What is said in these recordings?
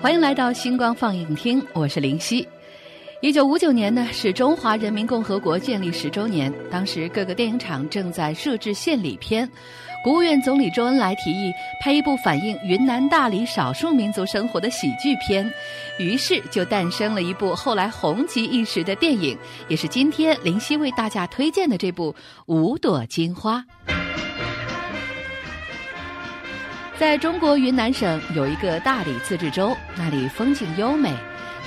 欢迎来到星光放映厅，我是林夕。一九五九年呢，是中华人民共和国建立十周年，当时各个电影厂正在设置献礼片。国务院总理周恩来提议拍一部反映云南大理少数民族生活的喜剧片，于是就诞生了一部后来红极一时的电影，也是今天林夕为大家推荐的这部《五朵金花》。在中国云南省有一个大理自治州，那里风景优美，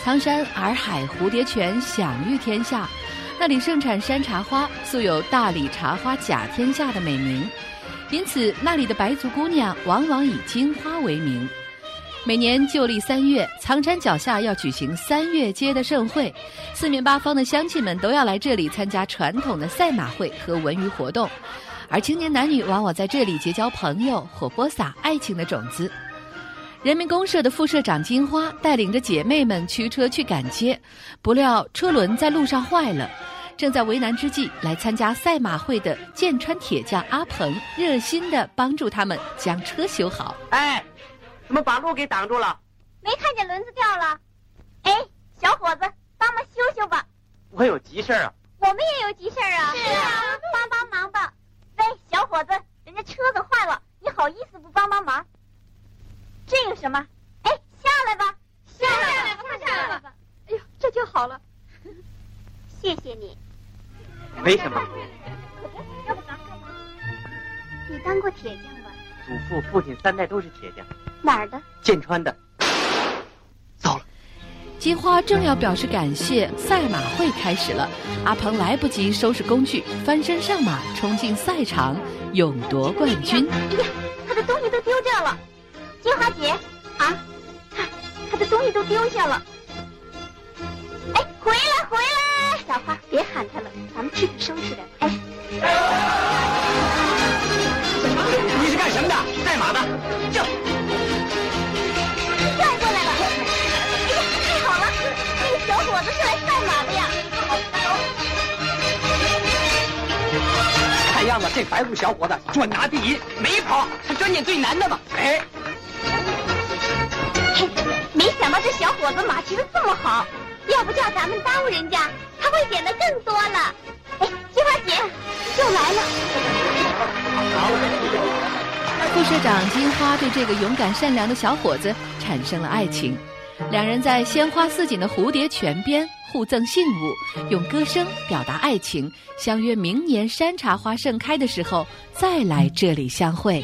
苍山洱海、蝴蝶泉享誉天下，那里盛产山茶花，素有“大理茶花甲天下”的美名。因此，那里的白族姑娘往往以金花为名。每年旧历三月，苍山脚下要举行三月街的盛会，四面八方的乡亲们都要来这里参加传统的赛马会和文娱活动，而青年男女往往在这里结交朋友或播撒爱情的种子。人民公社的副社长金花带领着姐妹们驱车去赶街，不料车轮在路上坏了。正在为难之际，来参加赛马会的剑川铁匠阿鹏热心的帮助他们将车修好。哎，怎么把路给挡住了？没看见轮子掉了？哎，小伙子，帮忙修修吧。我有急事啊。我们也有急事啊。是啊，帮帮忙吧。喂，小伙子，人家车子坏了，你好意思不帮帮忙？这有什么？哎，下来吧，下来吧，快下来吧。哎呦，这就好了。谢谢你。没什么。要不咱干嘛？你当过铁匠吧？祖父、父亲三代都是铁匠。哪儿的？剑川的。金花正要表示感谢，赛马会开始了。阿鹏来不及收拾工具，翻身上马，冲进赛场，勇夺冠军。哎呀，他的东西都丢掉了。金花姐，啊，看他的东西都丢下了。哎，回来，回来！小花，别喊他了，咱们去收拾点。哎，这白骨小伙子准拿第一，没跑，他专捡最难的嘛。哎，嘿，没想到这小伙子马骑的这么好，要不叫咱们耽误人家，他会捡的更多了。哎，金花姐又来了。副社长金花对这个勇敢善良的小伙子产生了爱情，两人在鲜花似锦的蝴蝶泉边互赠信物，用歌声表达爱情，相约明年山茶花盛开的时候再来这里相会。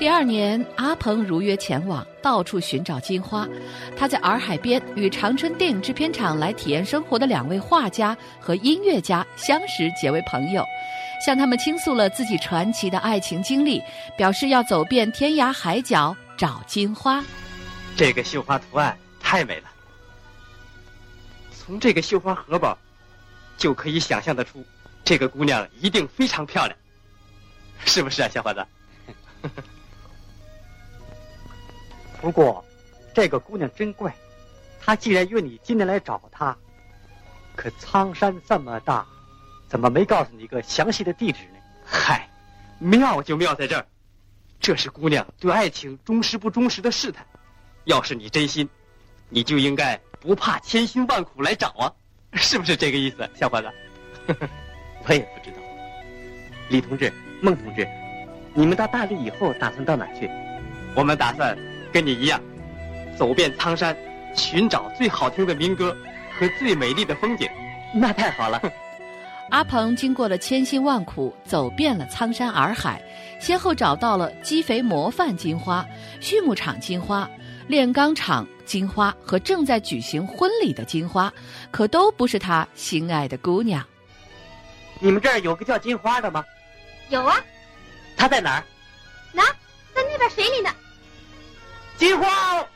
第二年，阿鹏如约前往，到处寻找金花。他在洱海边与长春电影制片厂来体验生活的两位画家和音乐家相识，结为朋友，向他们倾诉了自己传奇的爱情经历，表示要走遍天涯海角找金花。这个绣花图案太美了，从这个绣花荷包，就可以想象得出，这个姑娘一定非常漂亮，是不是啊，小伙子？不过，这个姑娘真怪，她既然约你今天来找她，可苍山这么大，怎么没告诉你一个详细的地址呢？嗨，妙就妙在这儿，这是姑娘对爱情忠实不忠实的试探。要是你真心，你就应该不怕千辛万苦来找啊，是不是这个意思，小伙子？我也不知道。李同志、孟同志，你们到大理以后打算到哪儿去？我们打算跟你一样，走遍苍山，寻找最好听的民歌和最美丽的风景。那太好了。阿鹏经过了千辛万苦，走遍了苍山洱海，先后找到了鸡肥模范金花、畜牧场金花、炼钢厂金花和正在举行婚礼的金花，可都不是他心爱的姑娘。你们这儿有个叫金花的吗？有啊。她在哪儿？那，在那边水里呢。金花。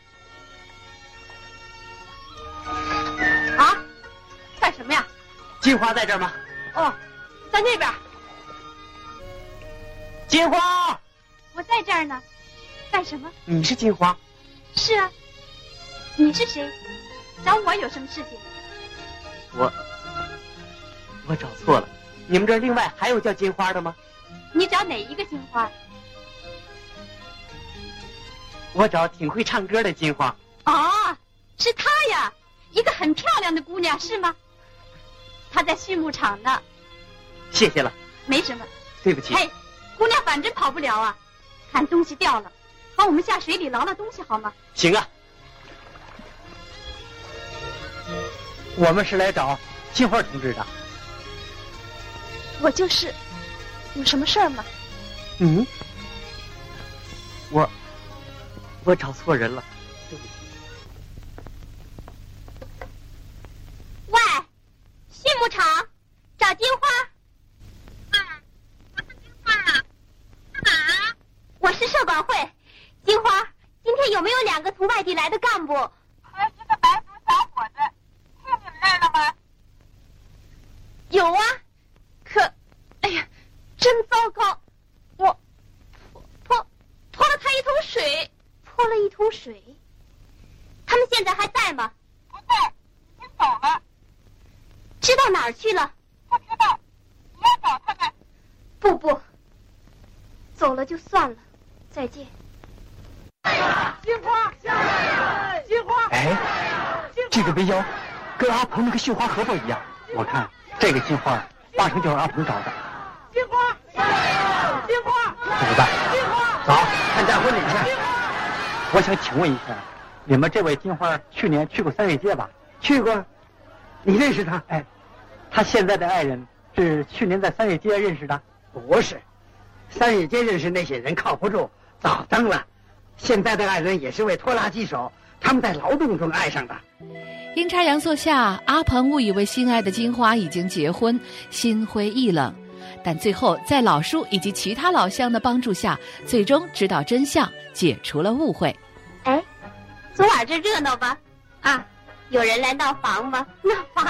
啊？干什么呀？金花在这儿吗？哦，在那边。金花，我在这儿呢。干什么？你是金花？是啊。你是谁？找我有什么事情？我，我找错了。你们这儿另外还有叫金花的吗？你找哪一个金花？我找挺会唱歌的金花。哦，是她呀，一个很漂亮的姑娘，是吗？她在畜牧场呢。谢谢了。没什么。对不起。嘿，姑娘反正跑不了啊，看东西掉了，帮我们下水里捞捞东西好吗？行啊。我们是来找金花同志的。我就是，有什么事儿吗？嗯，我，我找错人了，对不起。喂，畜牧场，找金花。啊，我是金花啊，在哪儿？我是社管会，金花，今天有没有两个从外地来的干部？和一个白族小伙子，去你们那儿了吗？有啊。可，哎呀，真糟糕！我泼泼了他一桶水，泼了一桶水。他们现在还在吗？不在，已经走了。知道哪儿去了？不知道。你要找他们？不不，走了就算了。再见。金花，金花，哎，这个围腰跟阿鹏那个绣花盒子一样。我看这个金花。八成就是阿鹏找的。金花，金花，怎么办？金花，走，参加婚礼去。我想请问一下，你们这位金花去年去过三月街吧？去过。你认识他？哎，他现在的爱人是去年在三月街认识的？不是，三月街认识那些人靠不住，早登了。现在的爱人也是位拖拉机手，他们在劳动中爱上的。阴差阳错下，阿鹏误以为心爱的金花已经结婚，心灰意冷。但最后在老叔以及其他老乡的帮助下，最终知道真相，解除了误会。哎，昨晚这热闹吧？啊，有人来闹房吗？闹房？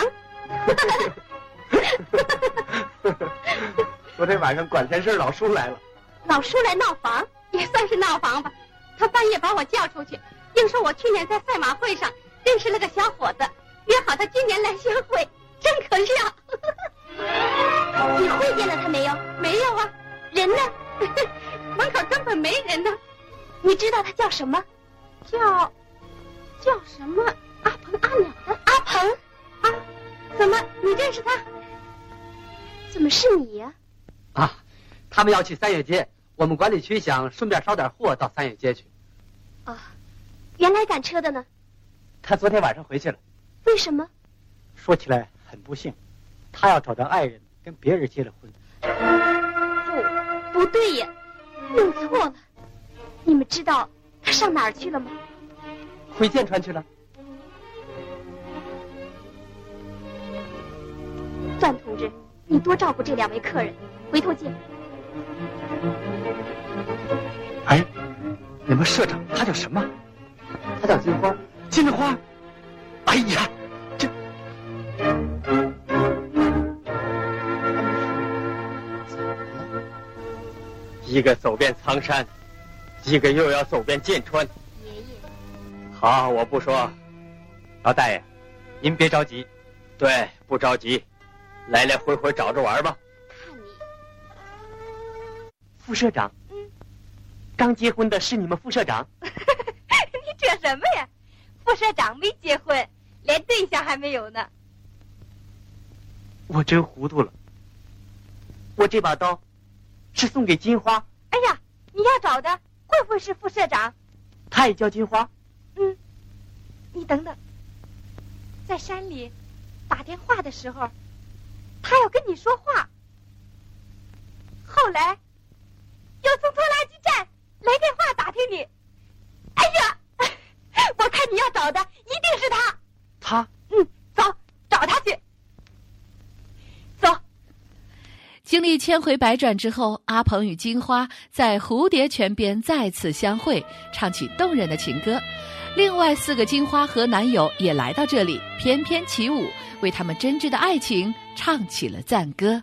昨天晚上管闲事老叔来了。老叔来闹房，也算是闹房吧。他半夜把我叫出去，硬说我去年在赛马会上。认识了个小伙子，约好他今年来相会，真可笑。你会见了他没有？没有啊，人呢？门口根本没人呢。你知道他叫什么？叫叫什么？阿鹏阿鸟的阿鹏啊？怎么你认识他？怎么是你呀？啊，他们要去三月街，我们管理区想顺便捎点货到三月街去。啊，原来赶车的呢？他昨天晚上回去了，为什么？说起来很不幸，他要找到爱人跟别人结了婚。不，不对呀，弄错了。你们知道他上哪儿去了吗？回剑川去了。段同志，你多照顾这两位客人，回头见。哎，你们社长他叫什么？他叫金花。金花，哎呀，这一个走遍苍山，一个又要走遍剑川。爷爷，好，我不说。老大爷，您别着急。对，不着急，来来回回找着玩吧。看你，副社长。嗯。刚结婚的是你们副社长？你扯什么呀？副社长没结婚，连对象还没有呢。我真糊涂了。我这把刀是送给金花，哎呀，你要找的会不会是副社长？他也叫金花。嗯，你等等，在山里打电话的时候，他要跟你说话。后来又从拖拉机站来电话打听你。哎呀，我看你要找的一定是他。他，嗯，走，找他去。走。经历千回百转之后，阿鹏与金花在蝴蝶泉边再次相会，唱起动人的情歌。另外四个金花和男友也来到这里，翩翩起舞，为他们真挚的爱情唱起了赞歌。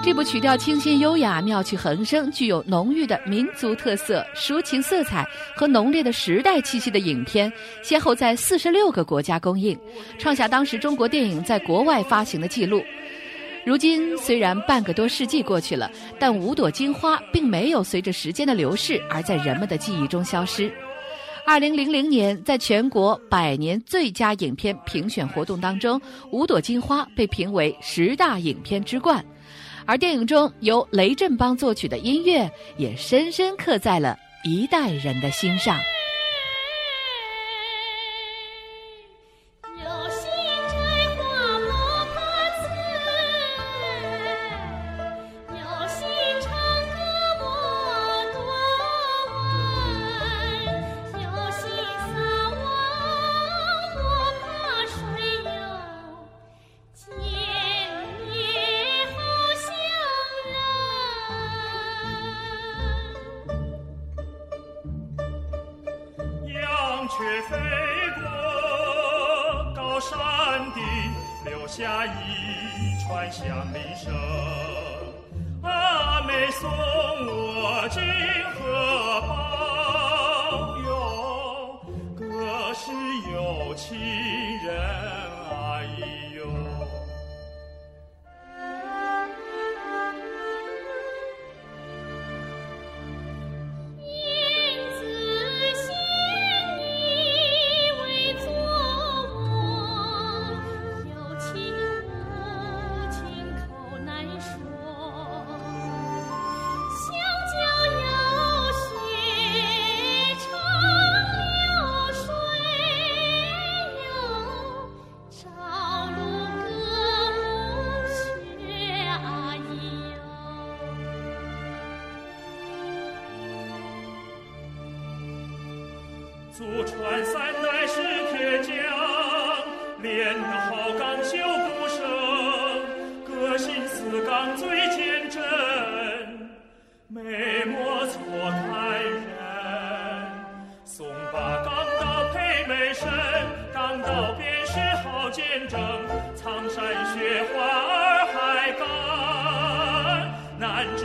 这部曲调清新优雅、妙趣横生、具有浓郁的民族特色、抒情色彩和浓烈的时代气息的影片，先后在四十六个国家公映，创下当时中国电影在国外发行的记录。如今虽然半个多世纪过去了，但五朵金花并没有随着时间的流逝而在人们的记忆中消失。二零零零年，在全国百年最佳影片评选活动当中，《五朵金花》被评为十大影片之冠。而电影中由雷振邦作曲的音乐，也深深刻在了一代人的心上。有性似钢最坚贞，没莫错看人。送把钢刀配美身，钢刀便是好见证，苍山雪花儿还干，难遮